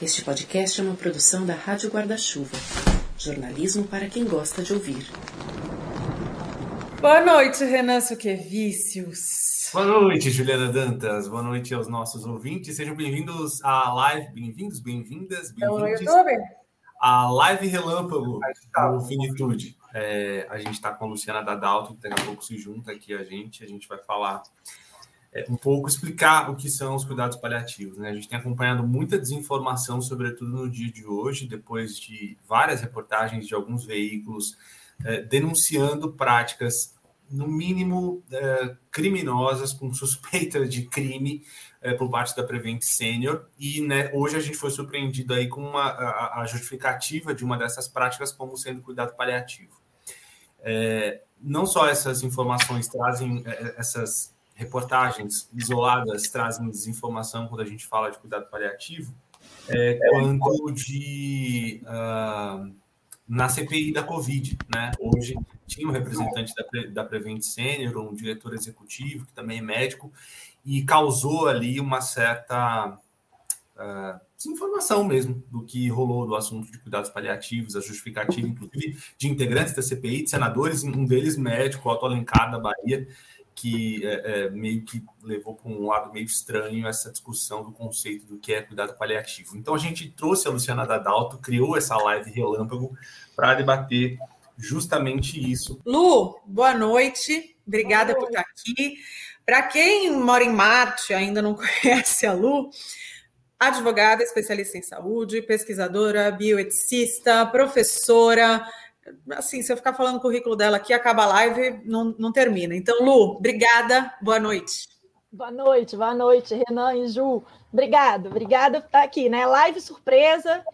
Este podcast é uma produção da Rádio Guarda-Chuva. Jornalismo para quem gosta de ouvir. Boa noite, Renan Suquevicius. Boa noite, Juliana Dantas. Boa noite aos nossos ouvintes. Sejam bem-vindos à live. Bem-vindos, bem-vindas, bem-vindos. A live relâmpago do Finitude. É, a gente está com a Luciana Dadalto, que daqui a pouco se junta aqui a gente. A gente vai falar é, um pouco explicar o que são os cuidados paliativos. Né? A gente tem acompanhado muita desinformação, sobretudo no dia de hoje, depois de várias reportagens de alguns veículos é, denunciando práticas, no mínimo, é, criminosas, com suspeita de crime é, por parte da Prevent Senior. E né, hoje a gente foi surpreendido aí com uma, a, a, justificativa de uma dessas práticas como sendo cuidado paliativo. É, não só essas informações trazem é, essas reportagens isoladas trazem desinformação quando a gente fala de cuidado paliativo, é, quanto de uh, na CPI da Covid, né? Hoje tinha um representante da, da Prevent Senior, um diretor executivo que também é médico, e causou ali uma certa uh, desinformação mesmo do que rolou do assunto de cuidados paliativos, a justificativa, inclusive, de integrantes da CPI, de senadores, um deles médico, Otto Alencar, da Bahia, que é, é, meio que levou para um lado meio estranho essa discussão do conceito do que é cuidado paliativo. Então a gente trouxe a Luciana Dadalto, criou essa live relâmpago para debater justamente isso. Lu, boa noite, obrigada por estar aqui. Para quem mora em Marte ainda não conhece a Lu, advogada, especialista em saúde, pesquisadora, bioeticista, professora, assim, se eu ficar falando o currículo dela aqui, acaba a live, não, não termina. Então, Lu, obrigada, boa noite. Boa noite, boa noite, Renan e Ju. Obrigado, obrigada por estar aqui, né? Live surpresa,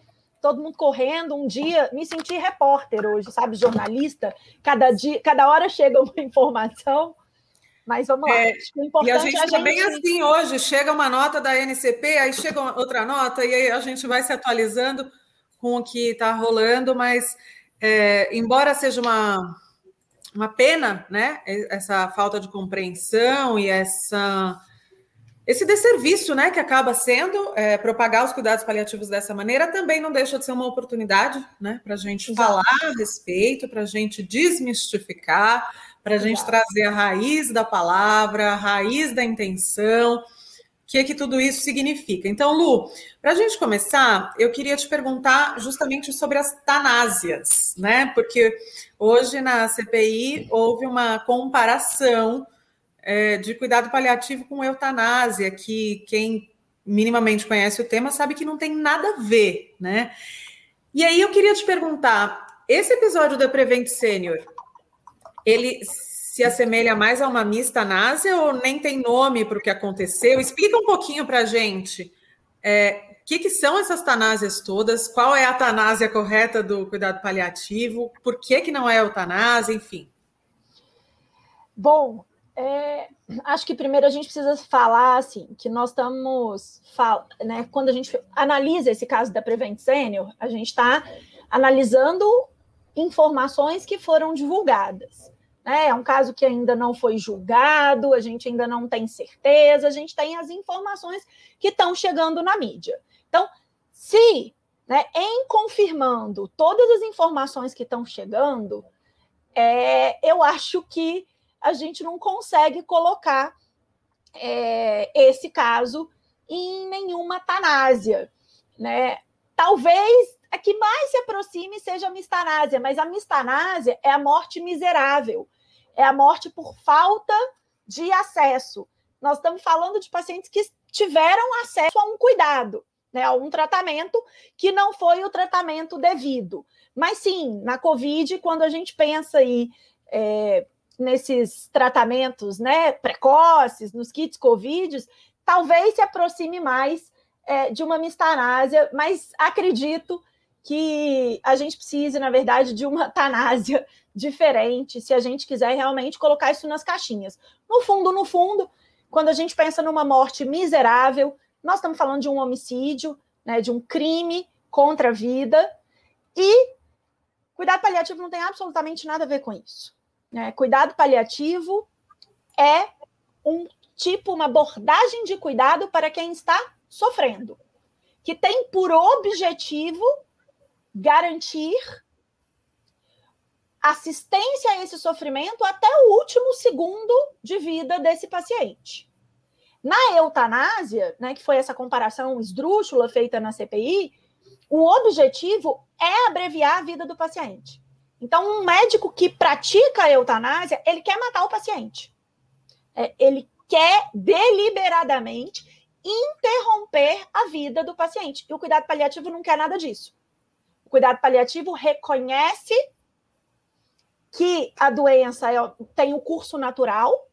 todo mundo correndo. Um dia me senti repórter hoje, sabe, jornalista. Cada dia, cada hora chega uma informação. Mas vamos lá. É, e a gente, é a gente também assim hoje, chega uma nota da NCP, aí chega outra nota, e aí a gente vai se atualizando com o que está rolando, mas é, embora seja uma, uma pena, né, essa falta de compreensão e essa esse desserviço, né, que acaba sendo é, propagar os cuidados paliativos dessa maneira, também não deixa de ser uma oportunidade, né, para a gente Exato. falar a respeito, para a gente desmistificar, para a gente trazer a raiz da palavra, a raiz da intenção, que, que tudo isso significa. Então, Lu, para a gente começar, eu queria te perguntar justamente sobre as tanásias, né? Porque hoje na CPI houve uma comparação é, de cuidado paliativo com eutanásia, que quem minimamente conhece o tema sabe que não tem nada a ver, né? E aí eu queria te perguntar, esse episódio da Prevent Senior, ele se assemelha mais a uma mistanásia ou nem tem nome para o que aconteceu? Explica um pouquinho para a gente. É, o que, que, são essas tanásias todas? Qual é a tanásia correta do cuidado paliativo? Por que, que não é eutanásia? Enfim. Bom, é, acho que primeiro a gente precisa falar assim que nós estamos, né, quando a gente analisa esse caso da Prevent Senior, a gente está analisando informações que foram divulgadas. Né? É um caso que ainda não foi julgado, a gente ainda não tem certeza, a gente tem as informações que estão chegando na mídia. Então, se, né, em confirmando todas as informações que estão chegando, é, eu acho que a gente não consegue colocar é, esse caso em nenhuma tanásia. Né? Talvez a que mais se aproxime seja a mistanásia, mas a mistanásia é a morte miserável é a morte por falta de acesso. Nós estamos falando de pacientes que tiveram acesso a um cuidado, né, a um tratamento que não foi o tratamento devido. Mas sim, na COVID, quando a gente pensa aí é, nesses tratamentos né, precoces, nos kits COVID, talvez se aproxime mais é, de uma mistanásia, mas acredito que a gente precise, na verdade, de uma tanásia diferente, se a gente quiser realmente colocar isso nas caixinhas. No fundo, no fundo, quando a gente pensa numa morte miserável, nós estamos falando de um homicídio, né, de um crime contra a vida, e cuidado paliativo não tem absolutamente nada a ver com isso. Né? Cuidado paliativo é um tipo, uma abordagem de cuidado para quem está sofrendo. que tem por objetivo garantir assistência a esse sofrimento até o último segundo de vida desse paciente. Na eutanásia, né, que foi essa comparação esdrúxula feita na CPI, o objetivo é abreviar a vida do paciente. Então, um médico que pratica a eutanásia, ele quer matar o paciente. É, ele quer deliberadamente interromper a vida do paciente. E o cuidado paliativo não quer nada disso. O cuidado paliativo reconhece que a doença é, tem o um curso natural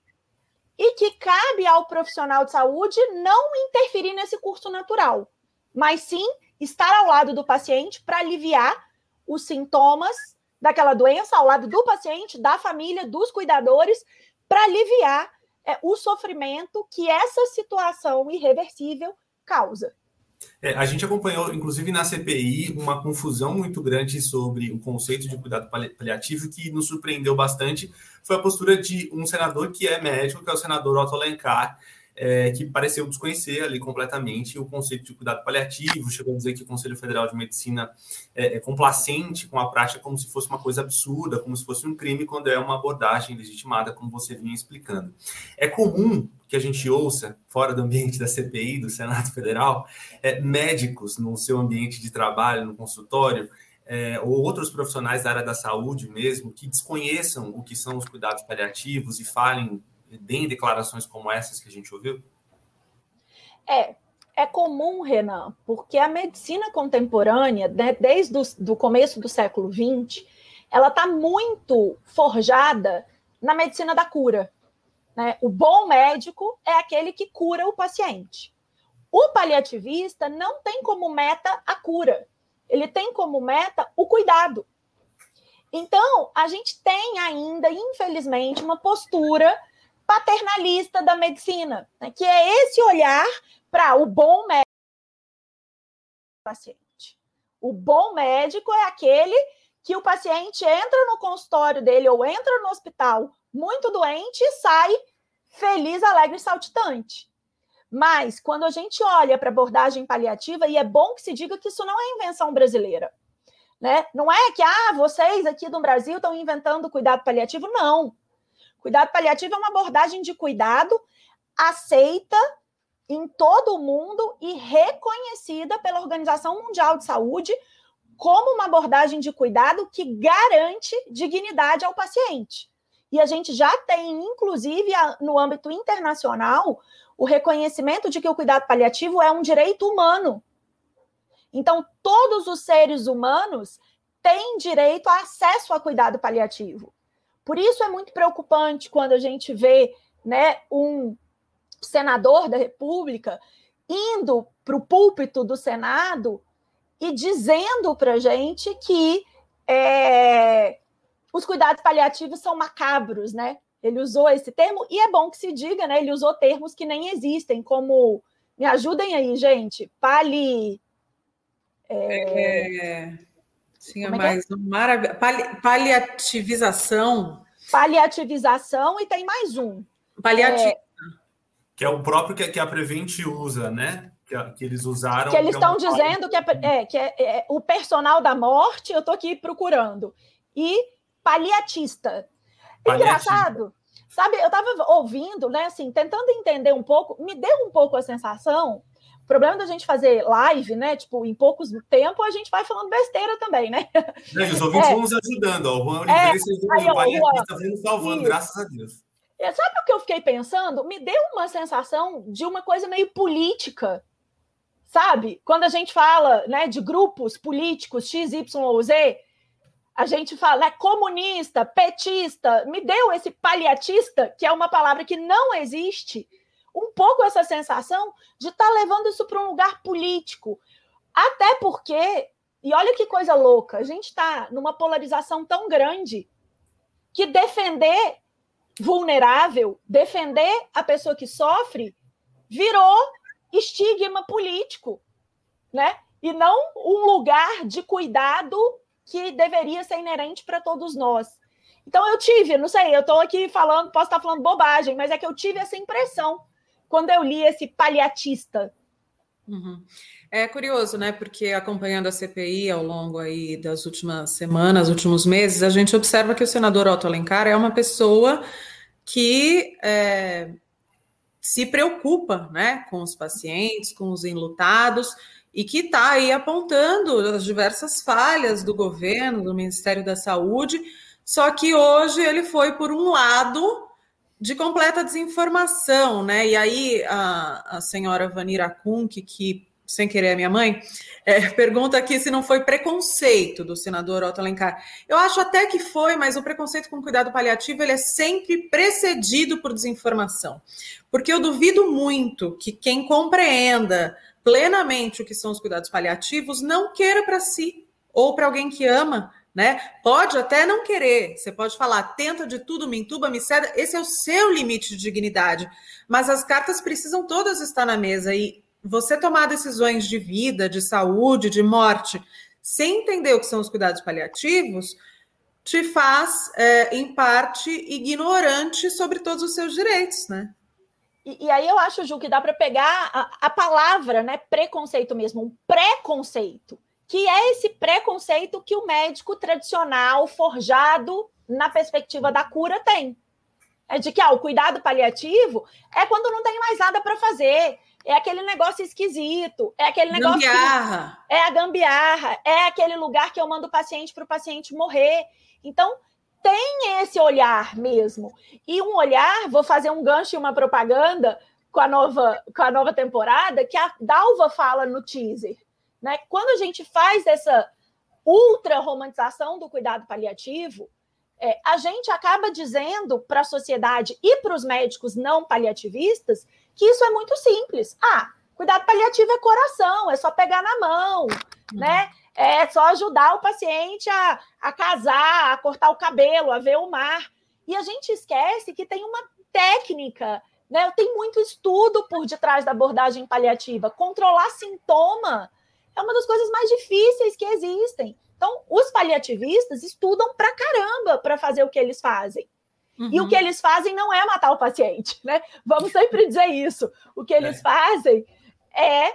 e que cabe ao profissional de saúde não interferir nesse curso natural, mas sim estar ao lado do paciente para aliviar os sintomas daquela doença, ao lado do paciente, da família, dos cuidadores, para aliviar é, o sofrimento que essa situação irreversível causa. É, a gente acompanhou, inclusive na CPI, uma confusão muito grande sobre o conceito de cuidado paliativo que nos surpreendeu bastante. Foi a postura de um senador que é médico, que é o senador Otto Alencar, é, que pareceu desconhecer ali completamente o conceito de cuidado paliativo, chegou a dizer que o Conselho Federal de Medicina é, é, complacente com a prática como se fosse uma coisa absurda, como se fosse um crime, quando é uma abordagem legitimada, como você vinha explicando. É comum que a gente ouça, fora do ambiente da CPI, do Senado Federal, é, médicos no seu ambiente de trabalho, no consultório, é, ou outros profissionais da área da saúde mesmo, que desconheçam o que são os cuidados paliativos e falem deem declarações como essas que a gente ouviu? É, é comum, Renan, porque a medicina contemporânea, né, desde o começo do século XX, ela está muito forjada na medicina da cura. Né? O bom médico é aquele que cura o paciente. O paliativista não tem como meta a cura, ele tem como meta o cuidado. Então, a gente tem ainda, infelizmente, uma postura paternalista da medicina, né, que é esse olhar para o bom médico paciente. O bom médico é aquele que o paciente entra no consultório dele ou entra no hospital muito doente e sai feliz, alegre e saltitante. Mas quando a gente olha para abordagem paliativa, e é bom que se diga que isso não é invenção brasileira. Né? Não é que ah, vocês aqui do Brasil estão inventando cuidado paliativo, não. Cuidado paliativo é uma abordagem de cuidado aceita em todo o mundo e reconhecida pela Organização Mundial de Saúde como uma abordagem de cuidado que garante dignidade ao paciente. E a gente já tem, inclusive, no âmbito internacional, o reconhecimento de que o cuidado paliativo é um direito humano. Então, todos os seres humanos têm direito a acesso a cuidado paliativo. Por isso é muito preocupante quando a gente vê né, um senador da República indo para o púlpito do Senado e dizendo para a gente que é, os cuidados paliativos são macabros, né? Ele usou esse termo, e é bom que se diga, né? Ele usou termos que nem existem, como. Me ajudem aí, gente. Pali. É... É... Tinha é, é mais é? um maravilhoso. Pali... Paliativização. Paliativização e tem mais um. Paliativo. É... Que é o próprio que, que a Prevent usa, né? Que, que eles usaram. Que eles estão é dizendo que, é, é, que é, é, o personal da morte, eu estou aqui procurando. E paliatista. Engraçado. Sabe, eu estava ouvindo, né, assim, tentando entender um pouco, me deu um pouco a sensação o problema da gente fazer live, né? Tipo, em poucos tempo a gente vai falando besteira também, né? Não, os ouvintes é. vão nos ajudando. Ó. O Juan Oliveira é. está vendo salvando, Isso. graças a Deus. É, sabe o que eu fiquei pensando? Me deu uma sensação de uma coisa meio política. Sabe? Quando a gente fala né, de grupos políticos X, Y ou Z, a gente fala né, comunista, petista, me deu esse paliatista, que é uma palavra que não existe, um pouco essa sensação de estar tá levando isso para um lugar político. Até porque, e olha que coisa louca, a gente está numa polarização tão grande que defender vulnerável, defender a pessoa que sofre, virou estigma político, né? E não um lugar de cuidado que deveria ser inerente para todos nós. Então eu tive, não sei, eu estou aqui falando, posso estar falando bobagem, mas é que eu tive essa impressão quando eu li esse paliatista. Uhum. É curioso, né? Porque acompanhando a CPI ao longo aí das últimas semanas, últimos meses, a gente observa que o senador Otto Alencar é uma pessoa que é, se preocupa, né, com os pacientes, com os enlutados e que está aí apontando as diversas falhas do governo, do Ministério da Saúde. Só que hoje ele foi por um lado de completa desinformação, né? E aí a, a senhora Vanira Kunk, que sem querer é minha mãe, é, pergunta aqui se não foi preconceito do senador Otto Alencar. Eu acho até que foi, mas o preconceito com cuidado paliativo ele é sempre precedido por desinformação. Porque eu duvido muito que quem compreenda plenamente o que são os cuidados paliativos não queira para si ou para alguém que ama né? Pode até não querer, você pode falar, tenta de tudo, me entuba, me ceda, esse é o seu limite de dignidade. Mas as cartas precisam todas estar na mesa e você tomar decisões de vida, de saúde, de morte, sem entender o que são os cuidados paliativos, te faz, é, em parte, ignorante sobre todos os seus direitos, né? E, e aí eu acho, Ju, que dá para pegar a, a palavra, né, preconceito mesmo, um preconceito que é esse preconceito que o médico tradicional, forjado na perspectiva da cura, tem. É de que ah, o cuidado paliativo é quando não tem mais nada para fazer. É aquele negócio esquisito, é aquele negócio. Gambiarra. Que, é a gambiarra, é aquele lugar que eu mando o paciente para o paciente morrer. Então, tem esse olhar mesmo. E um olhar, vou fazer um gancho e uma propaganda com a nova, com a nova temporada, que a Dalva fala no teaser. Né? Quando a gente faz essa ultra romantização do cuidado paliativo, é, a gente acaba dizendo para a sociedade e para os médicos não paliativistas que isso é muito simples. Ah, cuidado paliativo é coração, é só pegar na mão, uhum. né? É só ajudar o paciente a, a casar, a cortar o cabelo, a ver o mar. E a gente esquece que tem uma técnica, né? Tem muito estudo por detrás da abordagem paliativa. Controlar sintoma é uma das coisas mais difíceis que existem. Então, os paliativistas estudam pra caramba para fazer o que eles fazem. Uhum. E o que uhum. eles fazem não é matar o paciente, né? Vamos sempre dizer isso. O que eles é. fazem é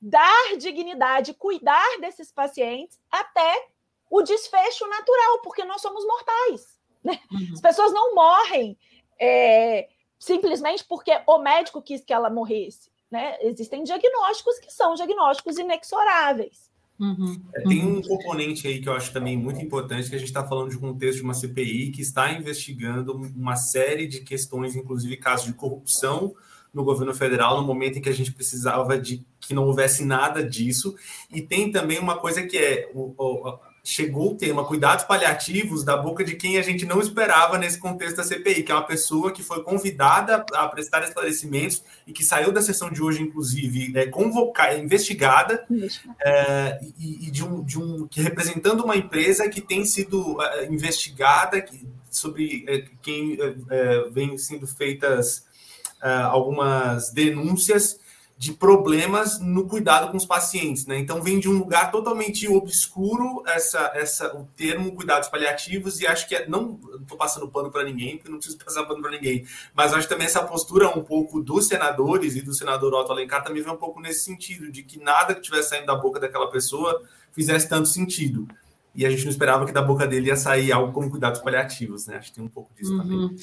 dar dignidade, cuidar desses pacientes até o desfecho natural, porque nós somos mortais. Né? Uhum. As pessoas não morrem é, simplesmente porque o médico quis que ela morresse. Né? Existem diagnósticos que são diagnósticos inexoráveis. Uhum, é, tem um componente aí que eu acho também muito importante, que a gente está falando de um contexto de uma CPI que está investigando uma série de questões, inclusive casos de corrupção no governo federal, no momento em que a gente precisava de que não houvesse nada disso. E tem também uma coisa que é o, o chegou o tema cuidados paliativos da boca de quem a gente não esperava nesse contexto da CPI, que é uma pessoa que foi convidada a prestar esclarecimentos e que saiu da sessão de hoje, inclusive, é, convocada, investigada, é, e, e, de, um, de um que representando uma empresa que tem sido é, investigada que, sobre é, quem é, é, vem sendo feitas algumas denúncias de problemas no cuidado com os pacientes, né? Então vem de um lugar totalmente obscuro essa, essa o termo cuidados paliativos e acho que é, não estou passando pano para ninguém, porque não preciso passar pano para ninguém, mas acho também essa postura um pouco dos senadores e do senador Otto Alencar também vem um pouco nesse sentido de que nada que estivesse saindo da boca daquela pessoa fizesse tanto sentido e a gente não esperava que da boca dele ia sair algo como cuidados paliativos, né? Acho que tem um pouco disso uhum. também.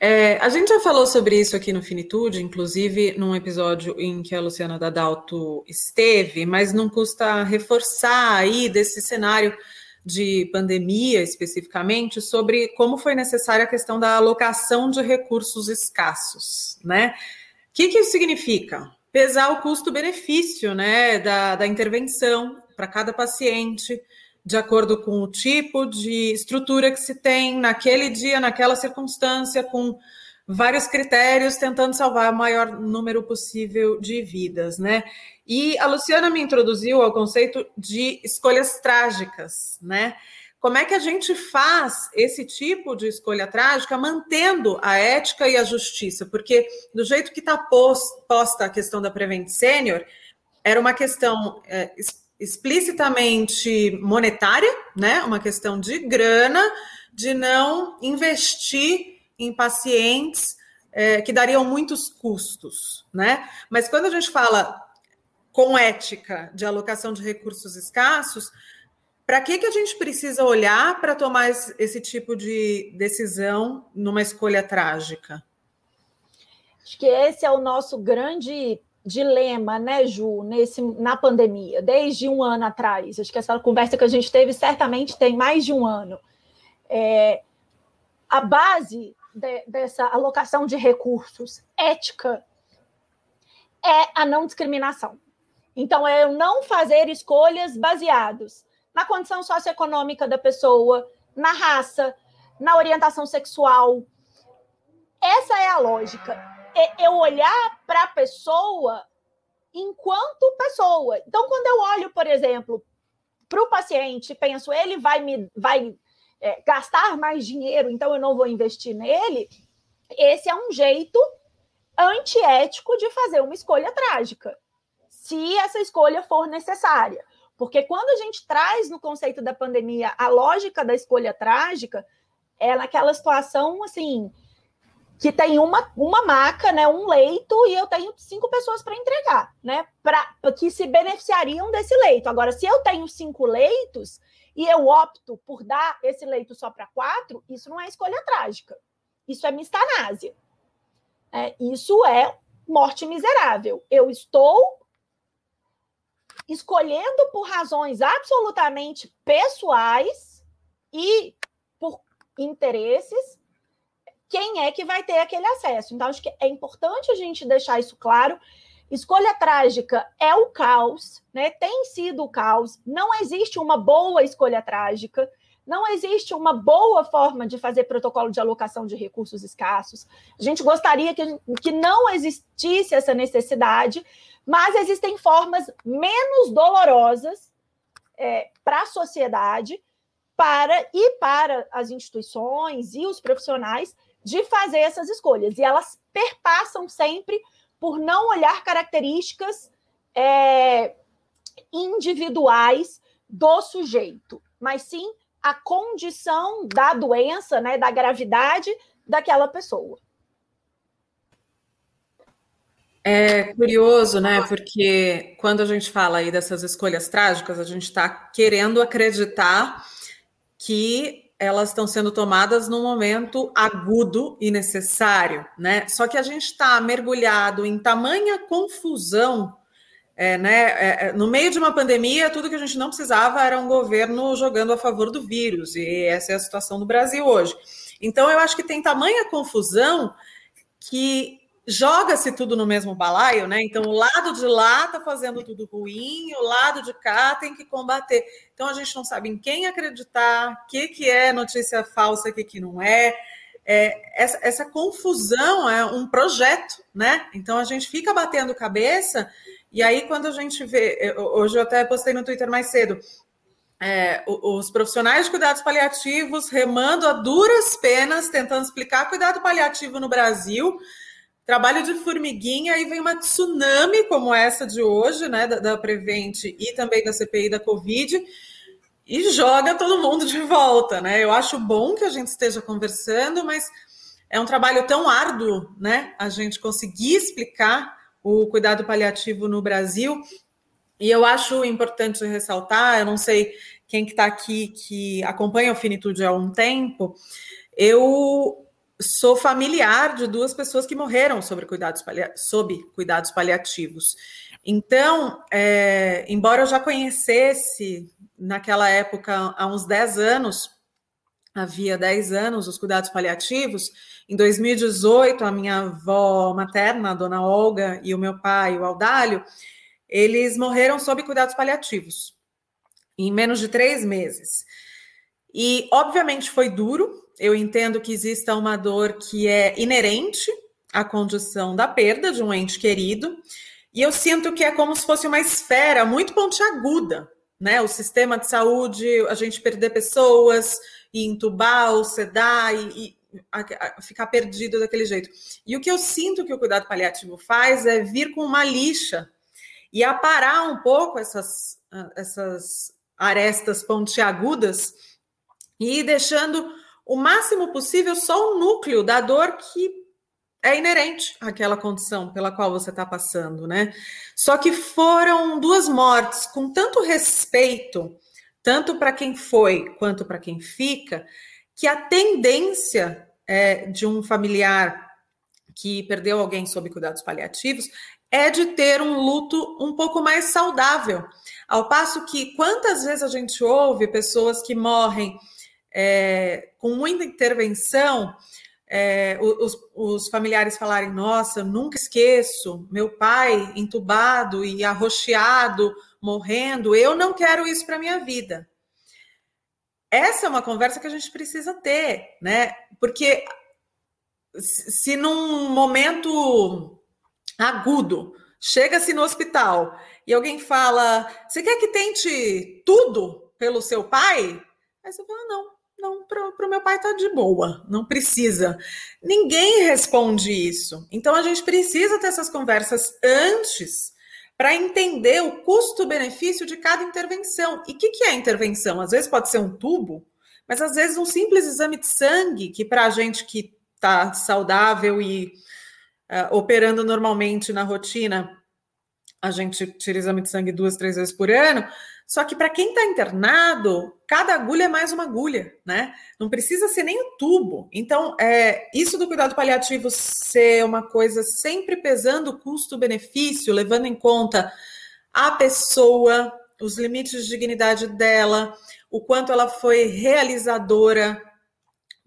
É, a gente já falou sobre isso aqui no Finitude, inclusive num episódio em que a Luciana Dadalto esteve, mas não custa reforçar aí desse cenário de pandemia especificamente sobre como foi necessária a questão da alocação de recursos escassos, né? O que, que isso significa? Pesar o custo-benefício, né, da, da intervenção para cada paciente, de acordo com o tipo de estrutura que se tem naquele dia, naquela circunstância, com vários critérios, tentando salvar o maior número possível de vidas, né? E a Luciana me introduziu ao conceito de escolhas trágicas, né? Como é que a gente faz esse tipo de escolha trágica mantendo a ética e a justiça? Porque do jeito que está posta a questão da Prevent Senior, era uma questão é, explicitamente monetária, né? Uma questão de grana, de não investir em pacientes é, que dariam muitos custos, né? Mas quando a gente fala com ética de alocação de recursos escassos, para que, que a gente precisa olhar para tomar esse, tipo de decisão numa escolha trágica? Acho que esse é o nosso grande dilema, né, Ju, nesse, na pandemia, desde um ano atrás. Acho que essa conversa que a gente teve certamente tem mais de um ano. É, a base de, dessa alocação de recursos ética é a não discriminação. Então, é eu não fazer escolhas baseadas na condição socioeconômica da pessoa, na raça, na orientação sexual. Essa é a lógica. É eu olhar para a pessoa enquanto pessoa. Então, quando eu olho, por exemplo, para o paciente, penso, ele vai me vai é, gastar mais dinheiro, então eu não vou investir nele. Esse é um jeito antiético de fazer uma escolha trágica, se essa escolha for necessária. Porque quando a gente traz no conceito da pandemia a lógica da escolha trágica, é naquela situação assim que tem uma, uma maca, né, um leito, e eu tenho cinco pessoas para entregar, né? Pra, que se beneficiariam desse leito. Agora, se eu tenho cinco leitos e eu opto por dar esse leito só para quatro, isso não é escolha trágica. Isso é mistanásia. É, isso é morte miserável. Eu estou escolhendo por razões absolutamente pessoais e por interesses quem é que vai ter aquele acesso. Então, acho que é importante a gente deixar isso claro. Escolha trágica é o caos, né? Tem sido o caos. Não existe uma boa escolha trágica. Não existe uma boa forma de fazer protocolo de alocação de recursos escassos. A gente gostaria que, que não existisse essa necessidade, mas existem formas menos dolorosas é, para a sociedade para e para as instituições e os profissionais de fazer essas escolhas. E elas perpassam sempre por não olhar características é, individuais do sujeito, mas sim a condição da doença, né, da gravidade daquela pessoa. É curioso, né? Porque quando a gente fala aí dessas escolhas trágicas, a gente está querendo acreditar que elas estão sendo tomadas num momento agudo e necessário, né? Só que a gente está mergulhado em tamanha confusão, é, né? É, é, no meio de uma pandemia, tudo que a gente não precisava era um governo jogando a favor do vírus, e essa é a situação do Brasil hoje. Então, eu acho que tem tamanha confusão que joga-se tudo no mesmo balaio, né? Então, o lado de lá está fazendo tudo ruim, o lado de cá tem que combater. Então, a gente não sabe em quem acreditar, o que, que é notícia falsa, o que, que não é. é essa, essa, confusão é um projeto, né? Então, a gente fica batendo cabeça, e aí, quando a gente vê. Hoje eu até postei no Twitter mais cedo. É, os profissionais de cuidados paliativos remando a duras penas, tentando explicar cuidado paliativo no Brasil, trabalho de formiguinha, e vem uma tsunami como essa de hoje, né, da, da Prevent e também da CPI da Covid, e joga todo mundo de volta, né? Eu acho bom que a gente esteja conversando, mas é um trabalho tão árduo, né? A gente conseguir explicar o cuidado paliativo no Brasil. E eu acho importante ressaltar, eu não sei quem que está aqui que acompanha o Finitude há um tempo, eu sou familiar de duas pessoas que morreram sobre cuidados, sob cuidados paliativos. Então, é, embora eu já conhecesse naquela época, há uns 10 anos, havia 10 anos, os cuidados paliativos, em 2018, a minha avó materna, a dona Olga, e o meu pai, o Aldalho, eles morreram sob cuidados paliativos, em menos de três meses. E, obviamente, foi duro, eu entendo que exista uma dor que é inerente à condição da perda de um ente querido, e eu sinto que é como se fosse uma esfera muito pontiaguda, né? O sistema de saúde, a gente perder pessoas, e entubar, ou sedar, e, e a, a, ficar perdido daquele jeito. E o que eu sinto que o cuidado paliativo faz é vir com uma lixa e aparar um pouco essas, essas arestas pontiagudas e ir deixando o máximo possível só o núcleo da dor que é inerente àquela condição pela qual você está passando, né? Só que foram duas mortes com tanto respeito, tanto para quem foi quanto para quem fica, que a tendência é, de um familiar que perdeu alguém sob cuidados paliativos é de ter um luto um pouco mais saudável. Ao passo que quantas vezes a gente ouve pessoas que morrem é, com muita intervenção é, os, os, familiares falarem: Nossa, nunca esqueço, meu pai entubado e arroxeado, morrendo, eu não quero isso para minha vida. Essa é uma conversa que a gente precisa ter, né? Porque se num momento agudo chega-se no hospital e alguém fala: Você quer que tente tudo pelo seu pai? Aí você fala: Não, não, para o meu pai tá de boa, não precisa. Ninguém responde isso. Então a gente precisa ter essas conversas antes para entender o custo-benefício de cada intervenção. E o que, que é intervenção? Às vezes pode ser um tubo, mas às vezes um simples exame de sangue, que para a gente que está saudável e uh, operando normalmente na rotina, a gente tira exame de sangue duas, três vezes por ano. Só que para quem está internado, cada agulha é mais uma agulha, né? Não precisa ser nem o tubo. Então, é, isso do cuidado paliativo ser uma coisa sempre pesando custo-benefício, levando em conta a pessoa, os limites de dignidade dela, o quanto ela foi realizadora,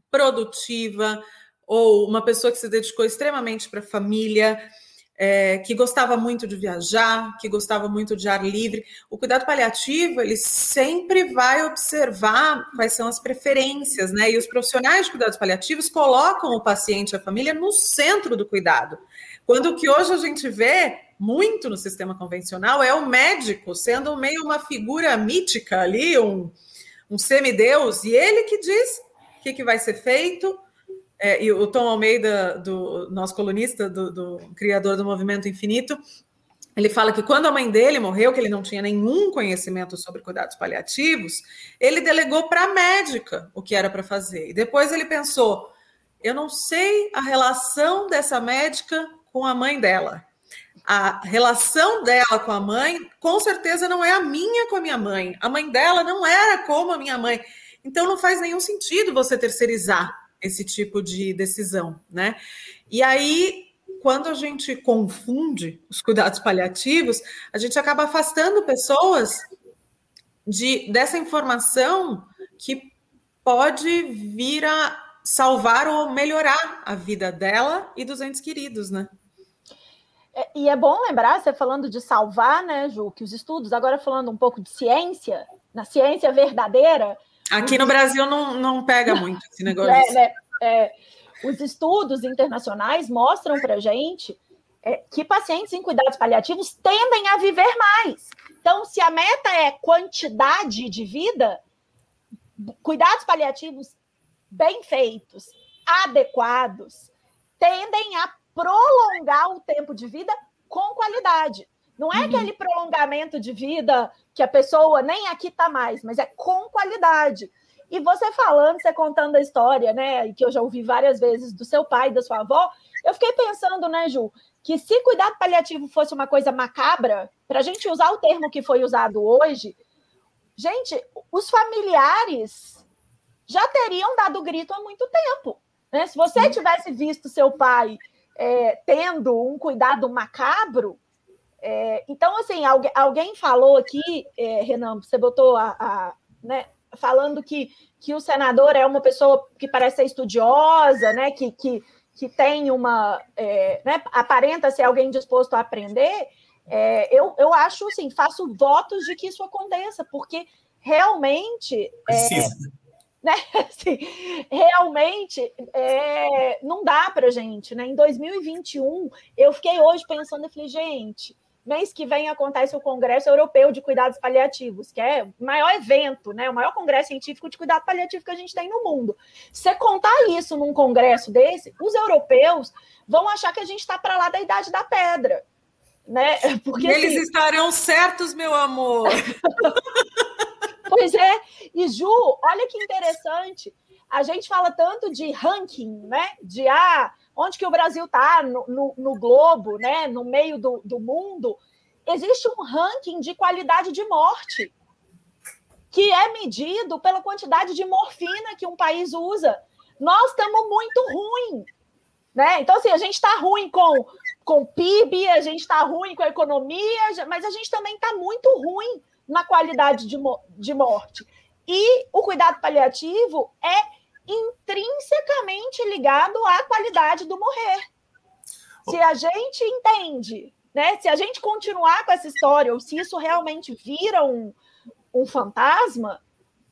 produtiva, ou uma pessoa que se dedicou extremamente para a família é, que gostava muito de viajar, que gostava muito de ar livre. O cuidado paliativo, ele sempre vai observar quais são as preferências, né? E os profissionais de cuidados paliativos colocam o paciente e a família no centro do cuidado. Quando o que hoje a gente vê muito no sistema convencional é o médico sendo meio uma figura mítica ali, um, um semideus, e ele que diz o que, que vai ser feito, é, e o Tom Almeida, do nosso colunista, do, do, criador do Movimento Infinito, ele fala que quando a mãe dele morreu, que ele não tinha nenhum conhecimento sobre cuidados paliativos, ele delegou para a médica o que era para fazer. E depois ele pensou: eu não sei a relação dessa médica com a mãe dela. A relação dela com a mãe, com certeza, não é a minha com a minha mãe. A mãe dela não era como a minha mãe. Então não faz nenhum sentido você terceirizar esse tipo de decisão, né? E aí, quando a gente confunde os cuidados paliativos, a gente acaba afastando pessoas de dessa informação que pode vir a salvar ou melhorar a vida dela e dos entes queridos, né? É, e é bom lembrar, você falando de salvar, né, Ju, que os estudos, agora falando um pouco de ciência, na ciência verdadeira, Aqui no Brasil não, não pega muito esse negócio. É, né, é, os estudos internacionais mostram para gente é, que pacientes em cuidados paliativos tendem a viver mais. Então, se a meta é quantidade de vida, cuidados paliativos bem feitos, adequados, tendem a prolongar o tempo de vida com qualidade. Não é uhum. aquele prolongamento de vida que a pessoa nem aqui está mais, mas é com qualidade. E você falando, você contando a história, né, que eu já ouvi várias vezes do seu pai, da sua avó, eu fiquei pensando, né, Ju, que se cuidado paliativo fosse uma coisa macabra, para a gente usar o termo que foi usado hoje, gente, os familiares já teriam dado grito há muito tempo. Né? Se você tivesse visto seu pai é, tendo um cuidado macabro, é, então, assim, alguém, alguém falou aqui, é, Renan, você botou a, a né, falando que, que o senador é uma pessoa que parece ser estudiosa, né, que, que, que tem uma. É, né, aparenta ser alguém disposto a aprender. É, eu, eu acho, assim, faço votos de que isso aconteça, porque realmente. É, Precisa. Né, assim, realmente é, não dá para gente. Né? Em 2021, eu fiquei hoje pensando, eu falei, gente, mês que vem acontece o Congresso Europeu de Cuidados Paliativos, que é o maior evento, né, o maior congresso científico de cuidado paliativo que a gente tem no mundo. Se contar isso num congresso desse, os europeus vão achar que a gente está para lá da idade da pedra. Né? Porque, Eles assim... estarão certos, meu amor. pois é. E Ju, olha que interessante. A gente fala tanto de ranking, né? De ah, onde que o Brasil está no, no, no, globo, né, no meio do, do mundo, existe um ranking de qualidade de morte que é medido pela quantidade de morfina que um país usa. Nós estamos muito ruim. Né? Então, assim, a gente está ruim com, com PIB, a gente está ruim com a economia, mas a gente também está muito ruim na qualidade de, de morte. E o cuidado paliativo é intrinsecamente ligado à qualidade do morrer. Se a gente entende, né? Se a gente continuar com essa história, ou se isso realmente vira um, um fantasma,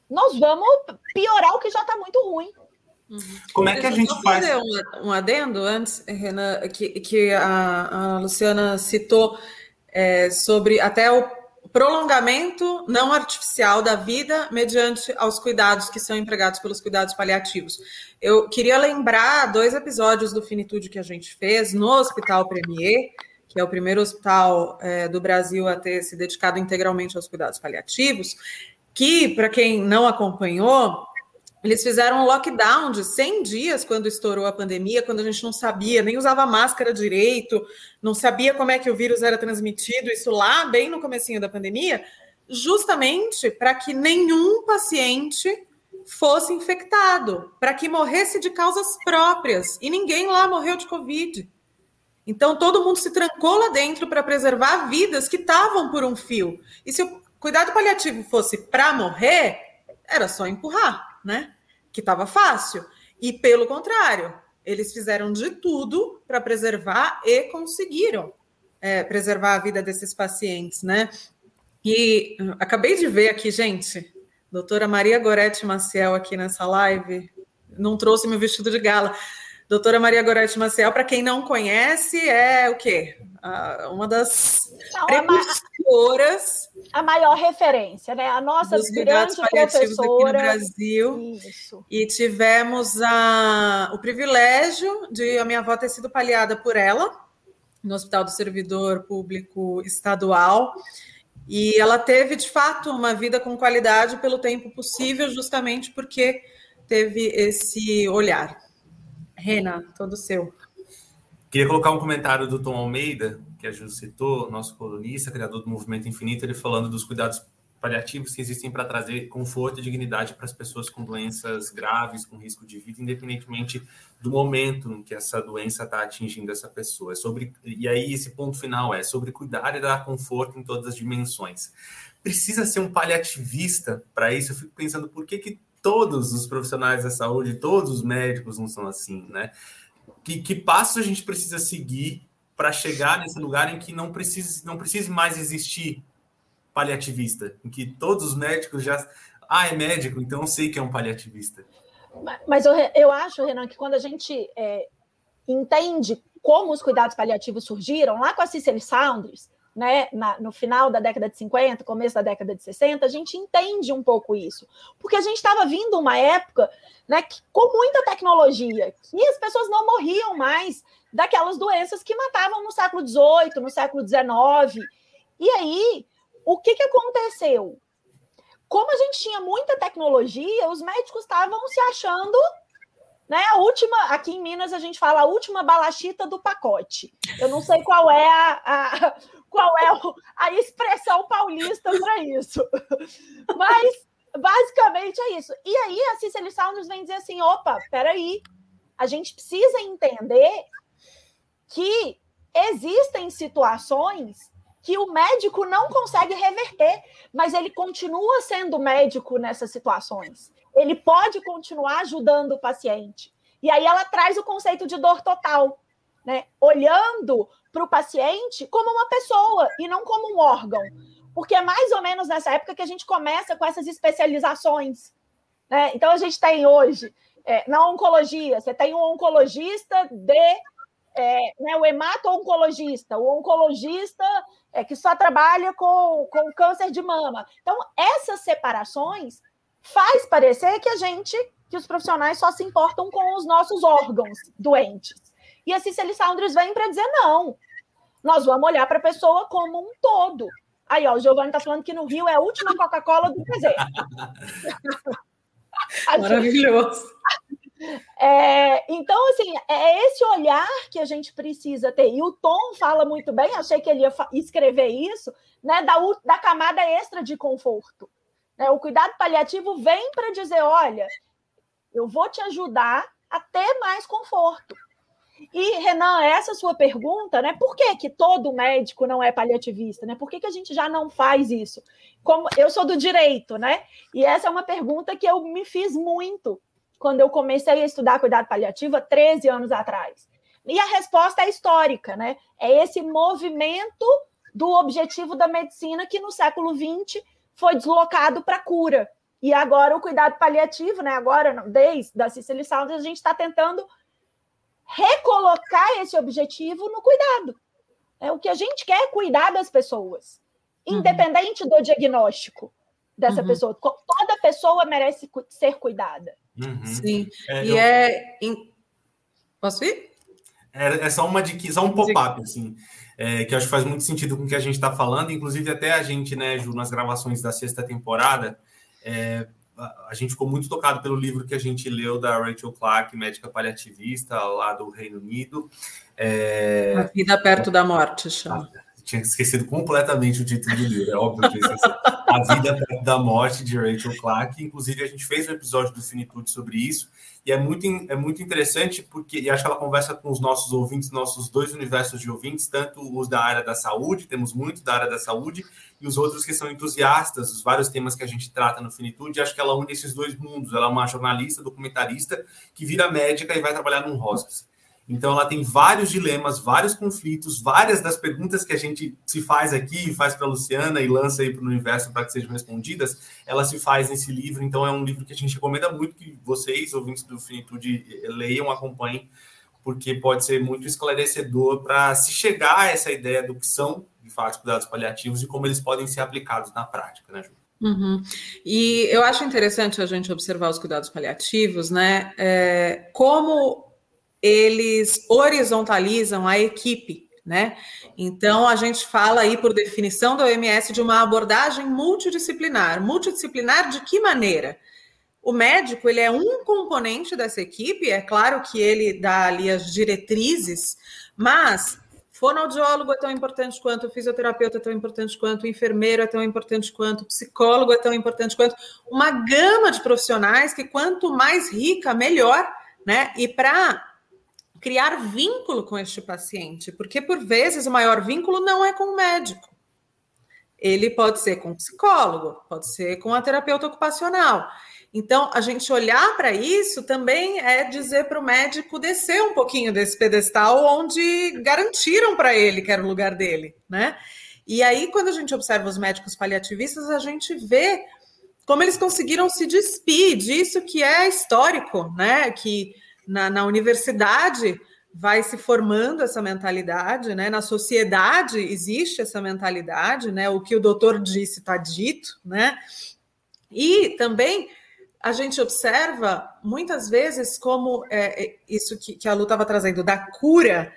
nós vamos piorar o que já está muito ruim. Uhum. Como é que a gente faz? fazer um, um adendo antes, Renan, que, que a, a Luciana citou é, sobre até o prolongamento não artificial da vida mediante aos cuidados que são empregados pelos cuidados paliativos. Eu queria lembrar dois episódios do Finitude que a gente fez no Hospital Premier, que é o primeiro hospital é, do Brasil a ter se dedicado integralmente aos cuidados paliativos, que, para quem não acompanhou, eles fizeram um lockdown de 100 dias quando estourou a pandemia, quando a gente não sabia, nem usava máscara direito, não sabia como é que o vírus era transmitido, isso lá bem no comecinho da pandemia, justamente para que nenhum paciente fosse infectado, para que morresse de causas próprias, e ninguém lá morreu de covid. Então todo mundo se trancou lá dentro para preservar vidas que estavam por um fio. E se o cuidado paliativo fosse para morrer, era só empurrar, né? Que estava fácil. E pelo contrário, eles fizeram de tudo para preservar e conseguiram é, preservar a vida desses pacientes, né? E uh, acabei de ver aqui, gente, doutora Maria Gorete Maciel aqui nessa live, não trouxe meu vestido de gala. Doutora Maria Gorete Maciel, para quem não conhece, é o quê? uma das não, precursoras. A maior referência, né? A nossa grande professora. no Brasil. Isso. E tivemos a, o privilégio de a minha avó ter sido paliada por ela no Hospital do Servidor Público Estadual. E ela teve, de fato, uma vida com qualidade pelo tempo possível, justamente porque teve esse olhar. Rena, todo seu. Queria colocar um comentário do Tom Almeida, que a Ju citou, nosso colunista, criador do Movimento Infinito, ele falando dos cuidados paliativos que existem para trazer conforto e dignidade para as pessoas com doenças graves, com risco de vida, independentemente do momento em que essa doença está atingindo essa pessoa. É sobre, e aí, esse ponto final é sobre cuidar e dar conforto em todas as dimensões. Precisa ser um paliativista para isso? Eu fico pensando por que, que todos os profissionais da saúde, todos os médicos não são assim, né? Que, que passos a gente precisa seguir para chegar nesse lugar em que não precise, não precise mais existir paliativista, em que todos os médicos já. Ah, é médico, então eu sei que é um paliativista. Mas eu, eu acho, Renan, que quando a gente é, entende como os cuidados paliativos surgiram, lá com a Cicely Saunders, né, na, no final da década de 50, começo da década de 60, a gente entende um pouco isso. Porque a gente estava vindo uma época né, que, com muita tecnologia, que as pessoas não morriam mais daquelas doenças que matavam no século XVIII, no século XIX. E aí, o que, que aconteceu? Como a gente tinha muita tecnologia, os médicos estavam se achando né? A última, aqui em Minas a gente fala a última balachita do pacote. Eu não sei qual é a, a qual é a expressão paulista para isso. Mas basicamente é isso. E aí a Cicely Saunders vem dizer assim: opa, peraí, a gente precisa entender que existem situações que o médico não consegue reverter, mas ele continua sendo médico nessas situações ele pode continuar ajudando o paciente. E aí ela traz o conceito de dor total, né? Olhando para o paciente como uma pessoa e não como um órgão. Porque é mais ou menos nessa época que a gente começa com essas especializações. Né? Então a gente tem hoje, é, na oncologia, você tem um oncologista de. É, né, o hemato-oncologista, o oncologista é, que só trabalha com, com câncer de mama. Então, essas separações faz parecer que a gente, que os profissionais só se importam com os nossos órgãos doentes. E a Cicely Saunders vem para dizer não. Nós vamos olhar para a pessoa como um todo. Aí, ó, o Giovanni está falando que no Rio é a última Coca-Cola do deserto. Maravilhoso. É, então, assim, é esse olhar que a gente precisa ter. E o Tom fala muito bem, achei que ele ia escrever isso, né, da, da camada extra de conforto. Né? O cuidado paliativo vem para dizer: olha, eu vou te ajudar a ter mais conforto. E, Renan, essa sua pergunta, né? Por que, que todo médico não é paliativista? Né? Por que, que a gente já não faz isso? Como eu sou do direito, né? E essa é uma pergunta que eu me fiz muito quando eu comecei a estudar cuidado paliativo há 13 anos atrás. E a resposta é histórica, né? É esse movimento do objetivo da medicina que no século XX foi deslocado para a cura. E agora o cuidado paliativo, né? Agora, desde a Cicely Saunders, a gente está tentando recolocar esse objetivo no cuidado. É o que a gente quer é cuidar das pessoas, uhum. independente uhum. do diagnóstico dessa uhum. pessoa. Toda pessoa merece ser cuidada. Uhum. Sim. É, e eu... é. Posso ir? É, é só uma de só um pop-up, assim, é, que acho que faz muito sentido com o que a gente está falando, inclusive até a gente, né, Ju, nas gravações da sexta temporada, é, a gente ficou muito tocado pelo livro que a gente leu da Rachel Clark, médica paliativista lá do Reino Unido. É... A vida perto da morte, chama. Tinha esquecido completamente o título do livro, é óbvio que A Vida Perto da Morte, de Rachel Clark. Inclusive, a gente fez um episódio do Finitude sobre isso, e é muito, é muito interessante porque, e acho que ela conversa com os nossos ouvintes, nossos dois universos de ouvintes, tanto os da área da saúde, temos muito da área da saúde, e os outros que são entusiastas dos vários temas que a gente trata no Finitude. Acho que ela une esses dois mundos. Ela é uma jornalista, documentarista, que vira médica e vai trabalhar num hospice. Então, ela tem vários dilemas, vários conflitos, várias das perguntas que a gente se faz aqui, faz para a Luciana e lança aí para o universo para que sejam respondidas, ela se faz nesse livro. Então, é um livro que a gente recomenda muito que vocês, ouvintes do Finitude, leiam, acompanhem, porque pode ser muito esclarecedor para se chegar a essa ideia do que são, de fato, cuidados paliativos e como eles podem ser aplicados na prática, né, Ju? Uhum. E eu acho interessante a gente observar os cuidados paliativos, né? É, como eles horizontalizam a equipe, né? Então a gente fala aí, por definição da OMS, de uma abordagem multidisciplinar. Multidisciplinar de que maneira? O médico ele é um componente dessa equipe, é claro que ele dá ali as diretrizes, mas fonoaudiólogo é tão importante quanto, fisioterapeuta é tão importante quanto, enfermeiro é tão importante quanto, psicólogo é tão importante quanto, uma gama de profissionais que quanto mais rica, melhor, né? E para criar vínculo com este paciente, porque por vezes o maior vínculo não é com o médico. Ele pode ser com o psicólogo, pode ser com a terapeuta ocupacional. Então, a gente olhar para isso também é dizer para o médico descer um pouquinho desse pedestal onde garantiram para ele que era o lugar dele, né? E aí, quando a gente observa os médicos paliativistas, a gente vê como eles conseguiram se despir disso que é histórico, né? Que na, na universidade vai se formando essa mentalidade, né? Na sociedade existe essa mentalidade, né? O que o doutor disse está dito, né? E também a gente observa muitas vezes como é, é isso que, que a Lu estava trazendo da cura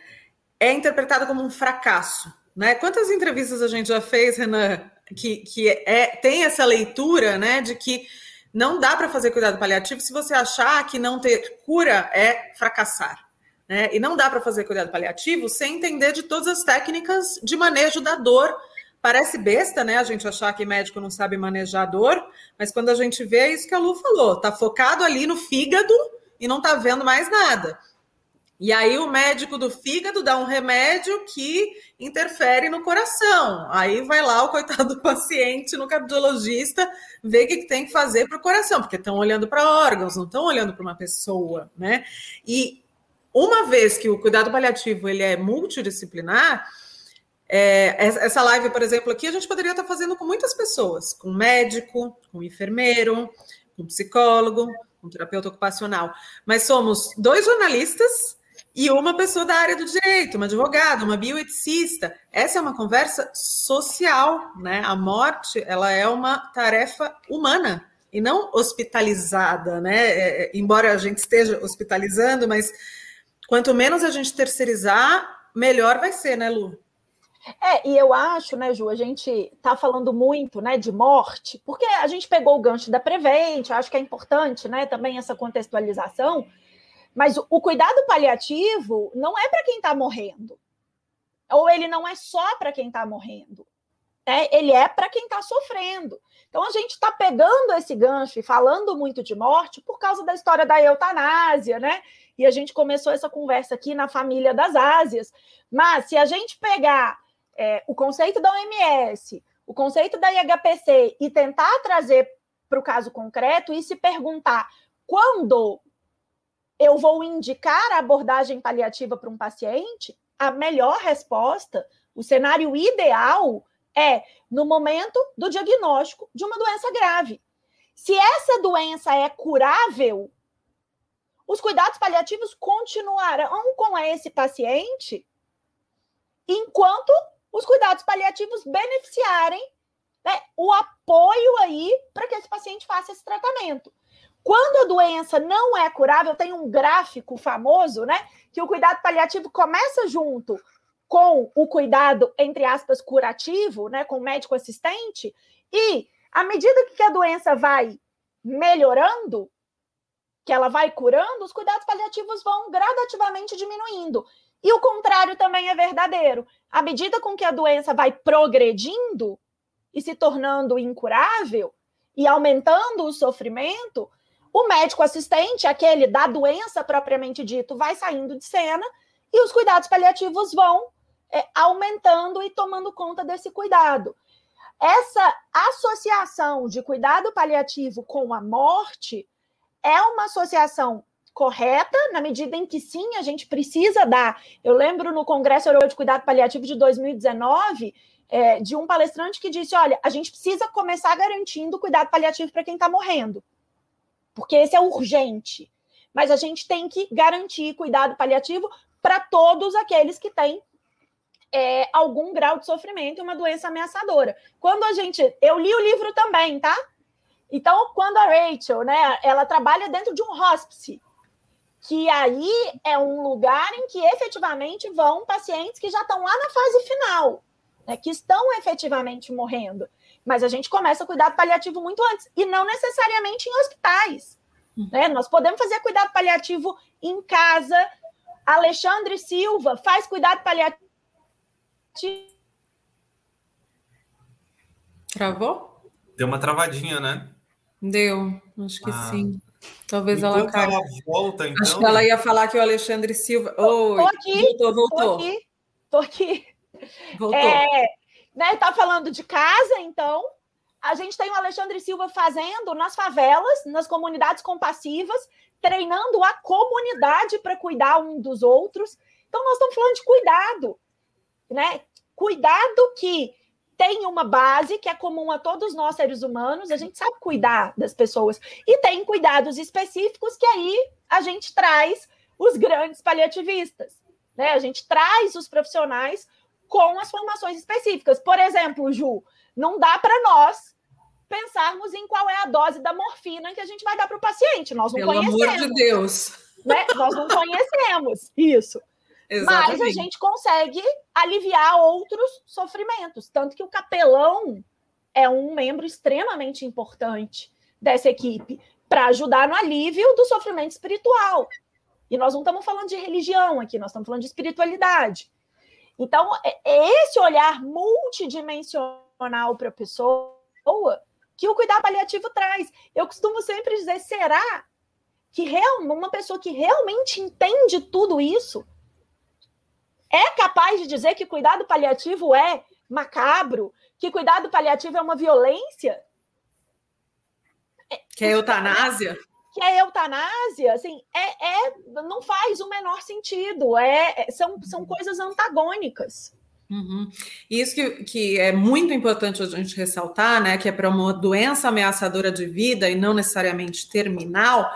é interpretado como um fracasso, né? Quantas entrevistas a gente já fez, Renan, que, que é, tem essa leitura, né, de que não dá para fazer cuidado paliativo se você achar que não ter cura é fracassar. Né? E não dá para fazer cuidado paliativo sem entender de todas as técnicas de manejo da dor. Parece besta, né? A gente achar que médico não sabe manejar a dor, mas quando a gente vê é isso que a Lu falou, tá focado ali no fígado e não tá vendo mais nada. E aí o médico do fígado dá um remédio que interfere no coração. Aí vai lá o coitado do paciente no cardiologista ver o que tem que fazer para o coração, porque estão olhando para órgãos, não estão olhando para uma pessoa, né? E uma vez que o cuidado paliativo ele é multidisciplinar, é, essa live, por exemplo, aqui a gente poderia estar fazendo com muitas pessoas, com médico, com enfermeiro, com psicólogo, com terapeuta ocupacional, mas somos dois jornalistas e uma pessoa da área do direito, uma advogada, uma bioeticista. Essa é uma conversa social, né? A morte, ela é uma tarefa humana e não hospitalizada, né? É, é embora a gente esteja hospitalizando, mas quanto menos a gente terceirizar, melhor vai ser, né, Lu? É, e eu acho, né, Ju, a gente tá falando muito, né, de morte, porque a gente pegou o gancho da Prevent, acho que é importante, né, também essa contextualização, Mas o cuidado paliativo não é para quem está morrendo. Ou ele não é só para quem está morrendo. Né? Ele é para quem está sofrendo. Então a gente está pegando esse gancho e falando muito de morte por causa da história da eutanásia, né? E a gente começou essa conversa aqui na família das Ásias. Mas se a gente pegar é, o conceito da OMS, o conceito da IHPC e tentar trazer para o caso concreto e se perguntar quando eu vou indicar a abordagem paliativa para um paciente, a melhor resposta, o cenário ideal é no momento do diagnóstico de uma doença grave. Se essa doença é curável, os cuidados paliativos continuarão com esse paciente enquanto os cuidados paliativos beneficiarem né, o apoio aí para que esse paciente faça esse tratamento. Quando a doença não é curável, tem um gráfico famoso, né? Que o cuidado paliativo começa junto com o cuidado, entre aspas, curativo, né? Com o médico assistente, e à medida que a doença vai melhorando, que ela vai curando, os cuidados paliativos vão gradativamente diminuindo. E o contrário também é verdadeiro. À medida com que a doença vai progredindo e se tornando incurável e aumentando o sofrimento, o médico assistente, aquele da doença propriamente dito, vai saindo de cena e os cuidados paliativos vão é, aumentando e tomando conta desse cuidado. Essa associação de cuidado paliativo com a morte é uma associação correta, na medida em que sim, a gente precisa dar. Eu lembro no Congresso Europeu de Cuidado Paliativo de 2019, é, de um palestrante que disse: olha, a gente precisa começar garantindo cuidado paliativo para quem está morrendo, porque esse é urgente. Mas a gente tem que garantir cuidado paliativo para todos aqueles que têm é, algum grau de sofrimento e uma doença ameaçadora. Quando a gente. Eu li o livro também, tá? Então, quando a Rachel, né, ela trabalha dentro de um hospice, que aí é um lugar em que efetivamente vão pacientes que já estão lá na fase final, né, que estão efetivamente morrendo. Mas a gente começa a cuidado paliativo muito antes, e não necessariamente em hospitais. Né? Nós podemos fazer cuidado paliativo em casa. Alexandre Silva faz cuidado paliativo. Travou? Deu uma travadinha, né? Deu, acho que ah. sim. Talvez ela ela volta, então. Acho que ela ia falar que o Alexandre Silva. Oi, tô aqui, voltou, voltou. Tô aqui. Tô aqui. Voltou. É, né, tá falando de casa, então. A gente tem o Alexandre Silva fazendo nas favelas, nas comunidades compassivas, treinando a comunidade para cuidar um dos outros. Então, nós estamos falando de cuidado, né? Cuidado que tem uma base que é comum a todos nós seres humanos, a gente sabe cuidar das pessoas. E tem cuidados específicos que aí a gente traz os grandes paliativistas. Né? A gente traz os profissionais com as formações específicas. Por exemplo, Ju, não dá para nós pensarmos em qual é a dose da morfina que a gente vai dar para o paciente. Nós não Pelo conhecemos. Pelo amor de Deus. Né? Nós não conhecemos isso. Exatamente. Mas a gente consegue aliviar outros sofrimentos. Tanto que o capelão é um membro extremamente importante dessa equipe para ajudar no alívio do sofrimento espiritual. E nós não estamos falando de religião aqui, nós estamos falando de espiritualidade. Então, é, é esse olhar multidimensional para a pessoa que o cuidado paliativo traz. Eu costumo sempre dizer: será que real, uma pessoa que realmente entende tudo isso é capaz de dizer que cuidado paliativo é macabro, que cuidado paliativo é uma violência? É, que é eutanásia? Que é eutanásia, assim, é, é, não faz o menor sentido, é, é são, são coisas antagônicas. Uhum. Isso que, que é muito importante a gente ressaltar, né? Que é para uma doença ameaçadora de vida e não necessariamente terminal,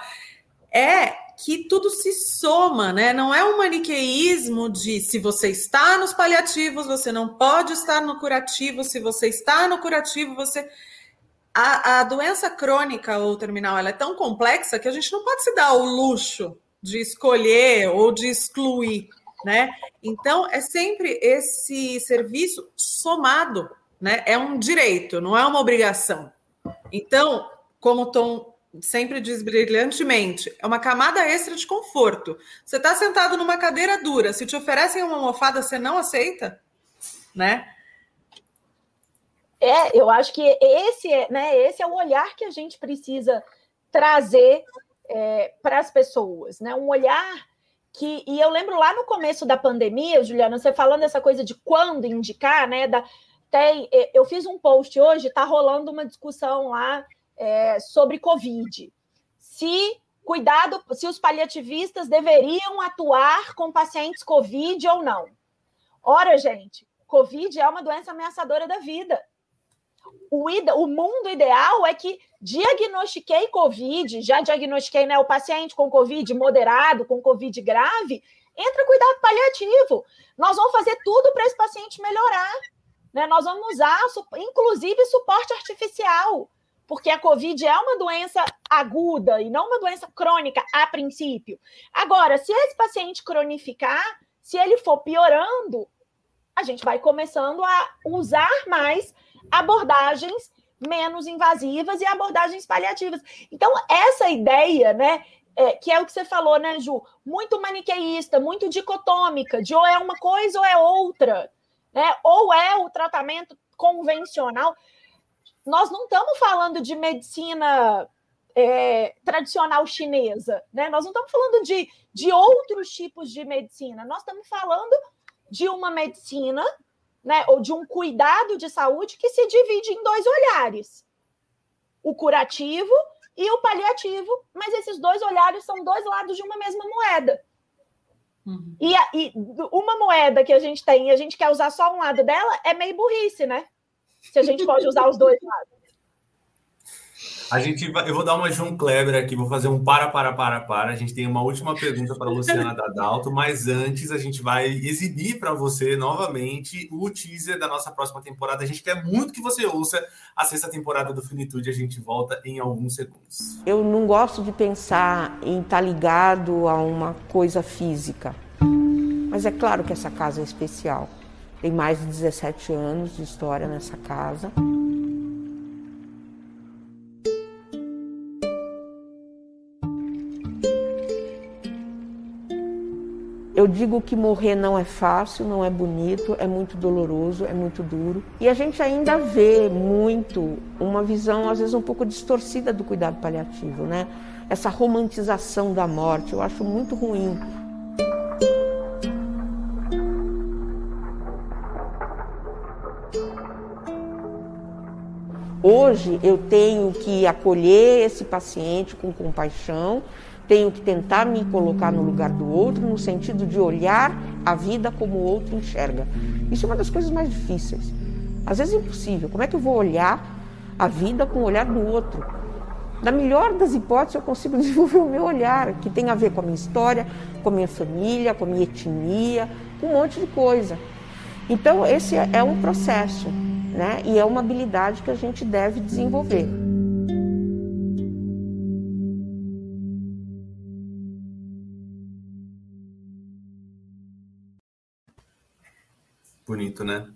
é que tudo se soma, né? Não é um maniqueísmo de se você está nos paliativos, você não pode estar no curativo, se você está no curativo, você. A, a doença crônica ou terminal é tão complexa que a gente não pode se dar o luxo de escolher ou de excluir, né? Então é sempre esse serviço somado, né? É um direito, não é uma obrigação. Então, como o Tom sempre diz brilhantemente, é uma camada extra de conforto. Você está sentado numa cadeira dura, se te oferecem uma almofada, você não aceita, né? É, eu acho que esse é, né, esse é o olhar que a gente precisa trazer é, para as pessoas, né? Um olhar que e eu lembro lá no começo da pandemia, Juliana, você falando essa coisa de quando indicar, né? Da, tem, é, eu fiz um post hoje, está rolando uma discussão lá é, sobre Covid. Se cuidado, se os paliativistas deveriam atuar com pacientes Covid ou não. Ora, gente, Covid é uma doença ameaçadora da vida o, o mundo ideal é que diagnostiquei Covid, já diagnostiquei né, o paciente com Covid moderado, com Covid grave, entra cuidado paliativo. Nós vamos fazer tudo para esse paciente melhorar. Né? Nós vamos usar, inclusive, suporte artificial, porque a Covid é uma doença aguda e não uma doença crônica a princípio. Agora, se esse paciente cronificar, se ele for piorando, a gente vai começando a usar mais abordagens menos invasivas e abordagens paliativas. Então, essa ideia, né, é, que é o que você falou, né, Ju? Muito maniqueísta, muito dicotômica, de ou é uma coisa ou é outra, né? Ou é o tratamento convencional. Nós não estamos falando de medicina é, tradicional chinesa, né? Nós não estamos falando de, de outros tipos de medicina, nós estamos falando de uma medicina né, ou de um cuidado de saúde que se divide em dois olhares: o curativo e o paliativo, mas esses dois olhares são dois lados de uma mesma moeda. Uhum. E, a, e, uma moeda que a gente tem e a gente quer usar só um lado dela é meio burrice, né? Se a gente pode usar os dois lados. A gente vai, eu vou dar uma João Kleber aqui, vou fazer um para, para, para, para. A gente tem uma última pergunta para a Luciana Dadalto, mas antes a gente vai exibir para você novamente o teaser da nossa próxima temporada. A gente quer muito que você ouça a sexta temporada do Finitude. A gente volta em alguns segundos. Eu não gosto de pensar em estar tá ligado a uma coisa física, mas é claro que essa casa é especial. Tem mais de 17 anos de história nessa casa. Eu digo que morrer não é fácil, não é bonito, é muito doloroso, é muito duro. E a gente ainda vê muito uma visão, às vezes, um pouco distorcida do cuidado paliativo, né? Essa romantização da morte, eu acho muito ruim. Hoje eu tenho que acolher esse paciente com compaixão tenho que tentar me colocar no lugar do outro, no sentido de olhar a vida como o outro enxerga. Isso é uma das coisas mais difíceis. Às vezes é impossível. Como é que eu vou olhar a vida com o olhar do outro? Na melhor das hipóteses, eu consigo desenvolver o meu olhar, que tem a ver com a minha história, com a minha família, com a minha etnia, com um monte de coisa. Então, esse é um processo, né? E é uma habilidade que a gente deve desenvolver. Bonito, né?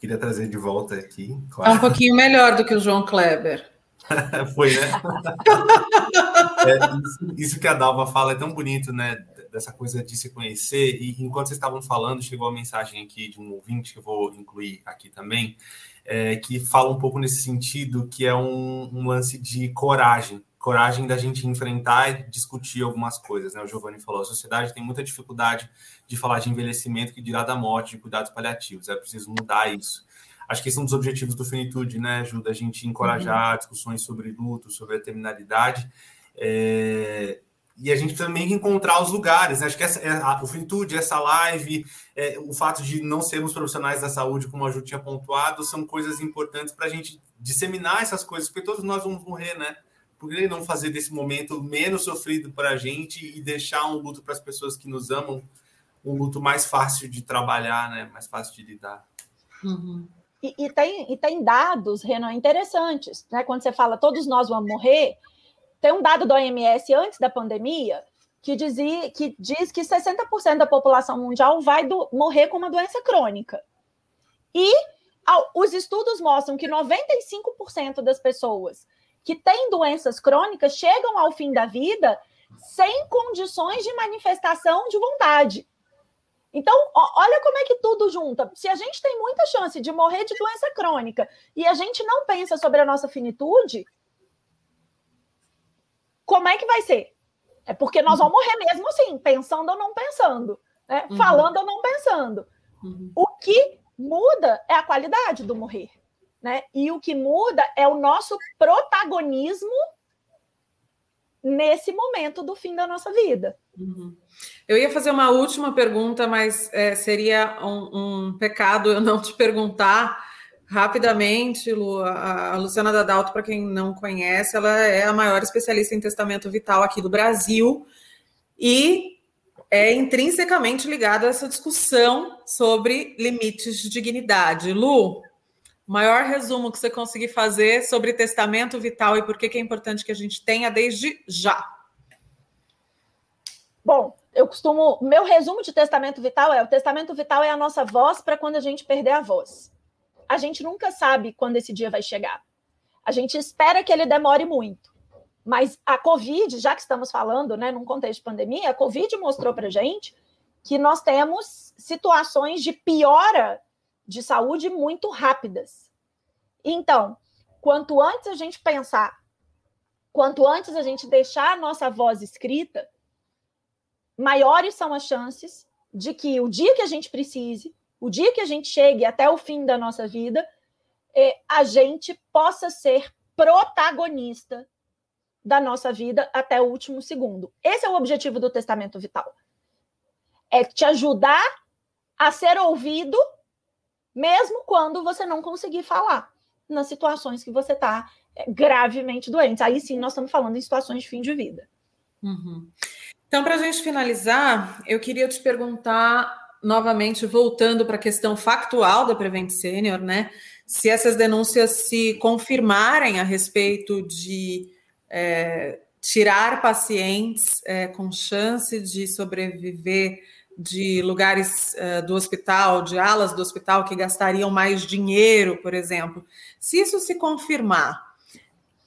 Queria trazer de volta aqui. Claro. É um pouquinho melhor do que o João Kleber. Foi, né? é, isso, isso, que a Dalva fala é tão bonito, né? Dessa coisa de se conhecer. E enquanto vocês estavam falando, chegou a mensagem aqui de um ouvinte que eu vou incluir aqui também, é, que fala um pouco nesse sentido, que é um, um lance de coragem coragem da gente enfrentar e discutir algumas coisas, né? O Giovanni falou, a sociedade tem muita dificuldade de falar de envelhecimento que dirá da morte, de cuidados paliativos. É preciso mudar isso. Acho que esse é um dos objetivos do Finitude, né? Ajuda a gente a encorajar uhum. discussões sobre luto, sobre a terminalidade. É... E a gente também encontrar os lugares. Né? Acho que essa, é, a, o Finitude, essa live, é, o fato de não sermos profissionais da saúde, como a Ju tinha pontuado, são coisas importantes para a gente disseminar essas coisas, porque todos nós vamos morrer, né? Por que não fazer desse momento menos sofrido para a gente e deixar um luto para as pessoas que nos amam um luto mais fácil de trabalhar, né? Mais fácil de lidar. Uhum. E, e, tem, e tem dados, Renan, interessantes, né? Quando você fala todos nós vamos morrer, tem um dado da OMS antes da pandemia que, dizia, que diz que 60% da população mundial vai do, morrer com uma doença crônica. E ao, os estudos mostram que 95% das pessoas que têm doenças crônicas chegam ao fim da vida sem condições de manifestação de vontade. Então, olha como é que tudo junta. Se a gente tem muita chance de morrer de doença crônica e a gente não pensa sobre a nossa finitude, como é que vai ser? É porque nós vamos morrer mesmo assim, pensando ou não pensando, né? uhum. falando ou não pensando. Uhum. O que muda é a qualidade do morrer. Né? E o que muda é o nosso protagonismo nesse momento do fim da nossa vida. Uhum. Eu ia fazer uma última pergunta, mas é, seria um, um, pecado eu não te perguntar rapidamente, Lu. A, a Luciana Dadalto, para quem não conhece, ela é a maior especialista em testamento vital aqui do Brasil e é intrinsecamente ligada a essa discussão sobre limites de dignidade. Lu, maior resumo que você conseguir fazer sobre testamento vital e por que, que é importante que a gente tenha desde já. Bom, eu costumo. Meu resumo de testamento vital é: o testamento vital é a nossa voz para quando a gente perder a voz. A gente nunca sabe quando esse dia vai chegar. A gente espera que ele demore muito. Mas a Covid, já que estamos falando, né, num contexto de pandemia, a Covid mostrou para gente que nós temos situações de piora de saúde muito rápidas. Então, quanto antes a gente pensar, quanto antes a gente deixar a nossa voz escrita, maiores são as chances de que o dia que a gente precise, o dia que a gente chegue até o fim da nossa vida, é, a gente possa ser protagonista da nossa vida até o último segundo. Esse é o objetivo do testamento vital. É te ajudar a ser ouvido mesmo quando você não conseguir falar, nas situações que você está é, gravemente doente. Aí sim, nós estamos falando em situações de fim de vida. Uhum. Então, para a gente finalizar, eu queria te perguntar novamente, voltando para a questão factual da Prevent Senior, né? Se essas denúncias se confirmarem a respeito de é, tirar pacientes é, com chance de sobreviver de lugares uh, do hospital, de alas do hospital que gastariam mais dinheiro, por exemplo. Se isso se confirmar,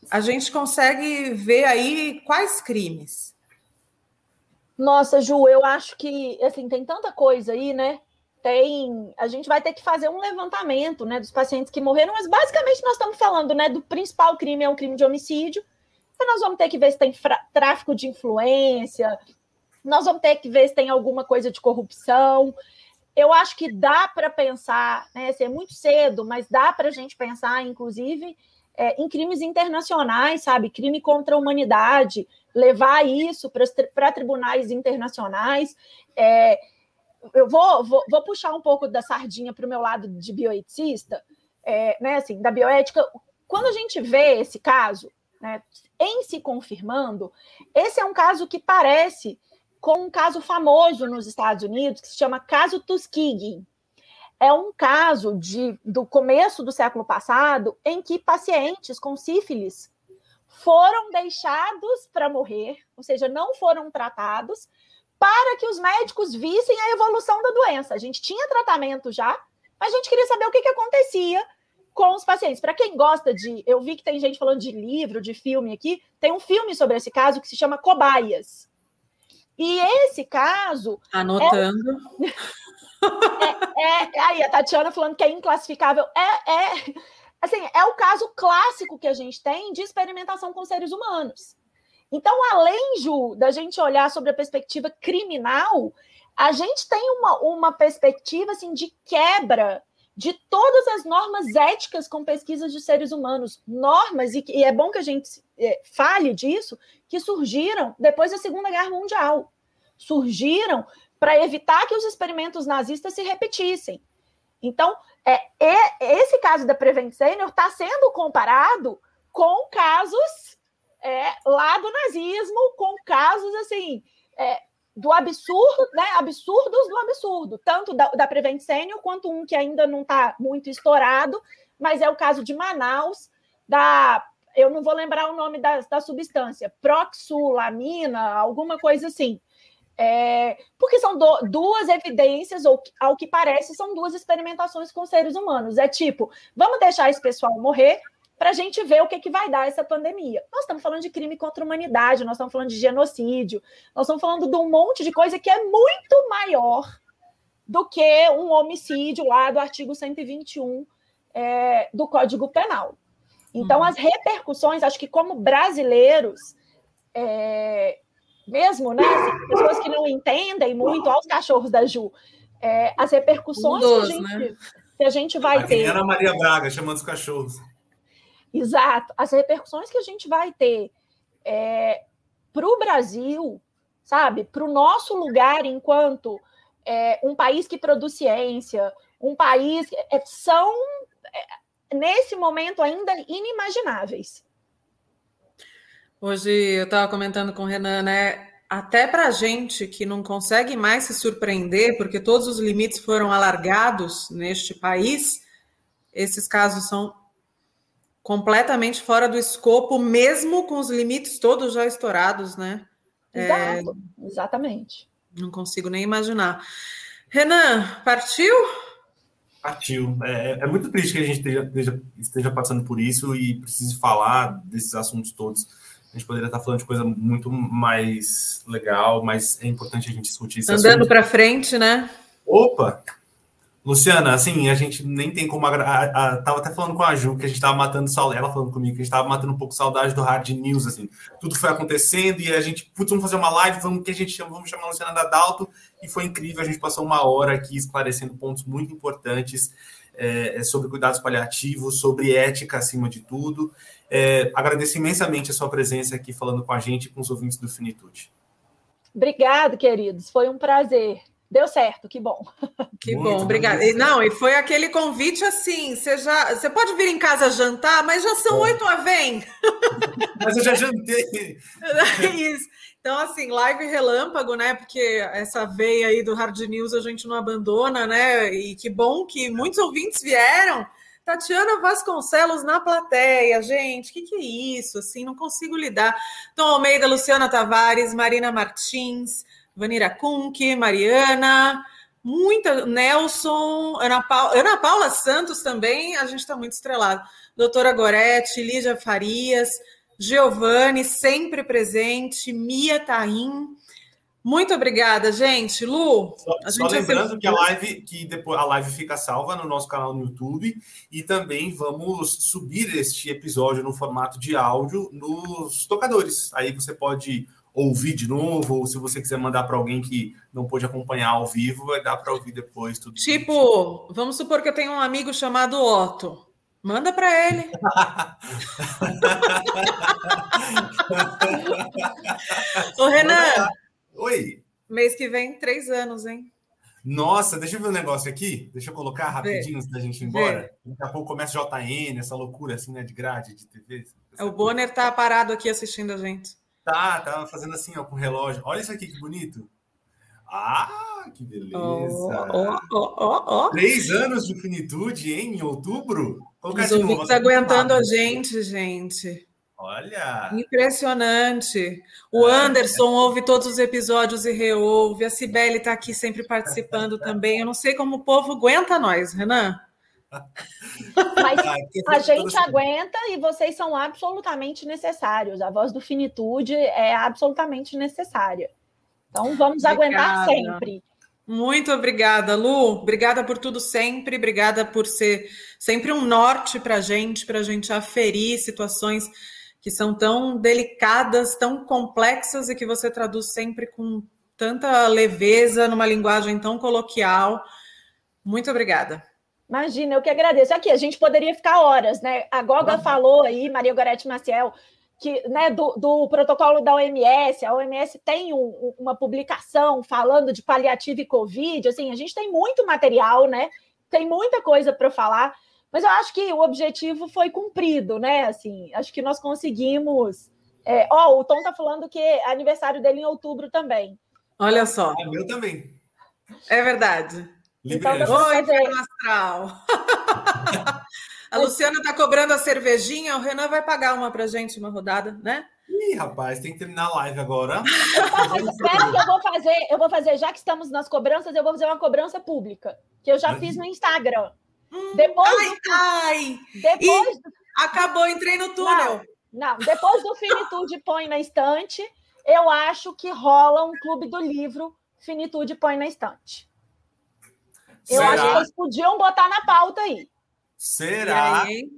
a gente consegue ver aí quais crimes? Nossa, Ju, eu acho que assim tem tanta coisa aí, né? Tem, a gente vai ter que fazer um levantamento, né, dos pacientes que morreram, mas basicamente nós estamos falando, né, do principal crime é um crime de homicídio. Então nós vamos ter que ver se tem tráfico de influência, nós vamos ter que ver se tem alguma coisa de corrupção. Eu acho que dá para pensar, né? Assim, é muito cedo, mas dá para a gente pensar, inclusive, é, em crimes internacionais, sabe? Crime contra a humanidade, levar isso para tribunais internacionais. É, eu vou, vou, vou, puxar um pouco da sardinha para o meu lado de bioeticista, é, né? Assim, da bioética. Quando a gente vê esse caso, né, em se confirmando, esse é um caso que parece com um caso famoso nos Estados Unidos que se chama caso Tuskegee. É um caso de, do começo do século passado em que pacientes com sífilis foram deixados para morrer, ou seja, não foram tratados, para que os médicos vissem a evolução da doença. A gente tinha tratamento já, mas a gente queria saber o que, que acontecia com os pacientes. Para quem gosta de. Eu vi que tem gente falando de livro, de filme aqui. Tem um filme sobre esse caso que se chama Cobaias. E esse caso. Anotando. É, é, é, aí, a Tatiana falando que é inclassificável. É, é, assim, é o caso clássico que a gente tem de experimentação com seres humanos. Então, além, Ju, da gente olhar sobre a perspectiva criminal, a gente tem uma, uma perspectiva assim, de quebra de todas as normas éticas com pesquisas de seres humanos. Normas, e, e é bom que a gente é, fale disso, que surgiram depois da Segunda Guerra Mundial. Surgiram para evitar que os experimentos nazistas se repetissem. Então, é, é esse caso da Prevent Senior está sendo comparado com casos é, lá do nazismo, com casos assim é, do absurdo, né? Absurdos do absurdo, tanto da, da Prevent Senior quanto um que ainda não está muito estourado, mas é o caso de Manaus, da eu não vou lembrar o nome da, da substância, proxulamina, alguma coisa assim. É, porque são do, duas evidências, ou ao que parece, são duas experimentações com seres humanos. É tipo, vamos deixar esse pessoal morrer, para a gente ver o que, que vai dar essa pandemia. Nós estamos falando de crime contra a humanidade, nós estamos falando de genocídio, nós estamos falando de um monte de coisa que é muito maior do que um homicídio lá do artigo 121 é, do Código Penal. Então, uhum. as repercussões, acho que como brasileiros, é, mesmo, né, assim, pessoas que não entendem muito, aos cachorros da Ju, é, as repercussões que, a gente, né? que a gente vai a ter. Ana Maria Braga chamando os cachorros. Exato. As repercussões que a gente vai ter é, para o Brasil, sabe, para o nosso lugar enquanto é, um país que produz ciência, um país é, são é, nesse momento ainda inimagináveis. Hoje eu estava comentando com o Renan, né? Até para a gente que não consegue mais se surpreender, porque todos os limites foram alargados neste país, esses casos são completamente fora do escopo, mesmo com os limites todos já estourados, né? Exato, é... exatamente. Não consigo nem imaginar. Renan, partiu? Partiu. É, é, é muito triste que a gente esteja, esteja, passando por isso e precise falar desses assuntos todos. A gente poderia estar falando de coisa muito mais legal, mas é importante a gente discutir isso. Andando para frente, né? Opa! Luciana, assim, a gente nem tem como. Agra... A, a, tava até falando com a Ju que a gente tava matando saudade. Ela falando comigo que a gente tava matando um pouco saudade do hard news, assim. Tudo foi acontecendo e a gente, putz, vamos fazer uma live, vamos que a gente chama, vamos chamar a Luciana Dadalto. E foi incrível, a gente passou uma hora aqui esclarecendo pontos muito importantes é, é sobre cuidados paliativos, sobre ética acima de tudo. É, agradeço imensamente a sua presença aqui falando com a gente e com os ouvintes do Finitude. Obrigado, queridos. Foi um prazer. Deu certo, que bom. Que Muito bom, obrigada. E, não, e foi aquele convite assim: você já você pode vir em casa jantar, mas já são oito a vem. Mas eu já jantei. É isso. Então, assim, live relâmpago, né? Porque essa veia aí do Hard News a gente não abandona, né? E que bom que muitos ouvintes vieram. Tatiana Vasconcelos na plateia, gente, o que, que é isso? Assim, não consigo lidar. Tom Almeida, Luciana Tavares, Marina Martins, Vanira Kunk, Mariana, muita, Nelson, Ana Paula, Ana Paula Santos também, a gente está muito estrelado. Doutora Gorete, Lígia Farias, Giovanni, sempre presente, Mia Taim. Muito obrigada, gente. Lu, só, só lembrando que a live que depois a live fica salva no nosso canal no YouTube e também vamos subir este episódio no formato de áudio nos tocadores. Aí você pode ouvir de novo, ou se você quiser mandar para alguém que não pôde acompanhar ao vivo, vai dar para ouvir depois tudo. Tipo, vamos supor que eu tenho um amigo chamado Otto. Manda para ele. Ô, Renan. Oi. Mês que vem, três anos, hein? Nossa, deixa eu ver um negócio aqui. Deixa eu colocar rapidinho antes da gente ir embora. Daqui a pouco começa JN, essa loucura assim, né, de grade, de TV. O Bonner tá parado aqui assistindo a gente. Tá, tava fazendo assim, ó, com o relógio. Olha isso aqui que bonito. Ah, que beleza! Oh, oh, oh, Três anos de finitude, hein? Em outubro? Os ouvintes aguentando a gente, gente. Olha! Impressionante. O Anderson ouve todos os episódios e reouve. A Cibele está aqui sempre participando também. Eu não sei como o povo aguenta nós, Renan. Mas ah, a gente aguenta e vocês são absolutamente necessários. A voz do finitude é absolutamente necessária. Então vamos obrigada. aguentar sempre. Muito obrigada, Lu. Obrigada por tudo sempre. Obrigada por ser sempre um norte para a gente, para a gente aferir situações que são tão delicadas, tão complexas e que você traduz sempre com tanta leveza, numa linguagem tão coloquial. Muito obrigada. Imagina, eu que agradeço. Aqui, a gente poderia ficar horas, né? A Goga uhum. falou aí, Maria Gorete Maciel, que, né, do, do, protocolo da OMS, a OMS tem um, uma publicação falando de paliativo e Covid, assim, a gente tem muito material, né? Tem muita coisa para falar, mas eu acho que o objetivo foi cumprido, né? Assim, acho que nós conseguimos. É, ó, o Tom tá falando que é aniversário dele em outubro também. Olha só. É meu também. É verdade. Então, Oi, Astral. a Luciana está cobrando a cervejinha, o Renan vai pagar uma para gente, uma rodada, né? Ih, rapaz, tem que terminar a live agora. Eu, espera que eu vou fazer, eu vou fazer, já que estamos nas cobranças, eu vou fazer uma cobrança pública, que eu já fiz no Instagram. Hum, depois ai, do... ai! Depois do... Acabou, entrei no túnel. Não, não, depois do Finitude põe na estante, eu acho que rola um clube do livro Finitude põe na estante. Eu Será? acho que eles podiam botar na pauta aí. Será? Aí,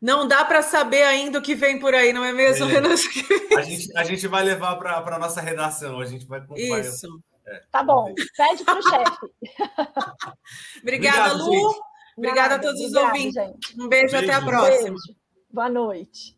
não dá para saber ainda o que vem por aí, não é mesmo, é. A gente, a gente vai levar para a nossa redação, a gente vai. Isso. É, tá bom, pede para o chefe. Obrigada, Lu. Obrigada a todos os ouvintes. Gente. Um beijo, beijo, até a próxima. Beijo. Boa noite.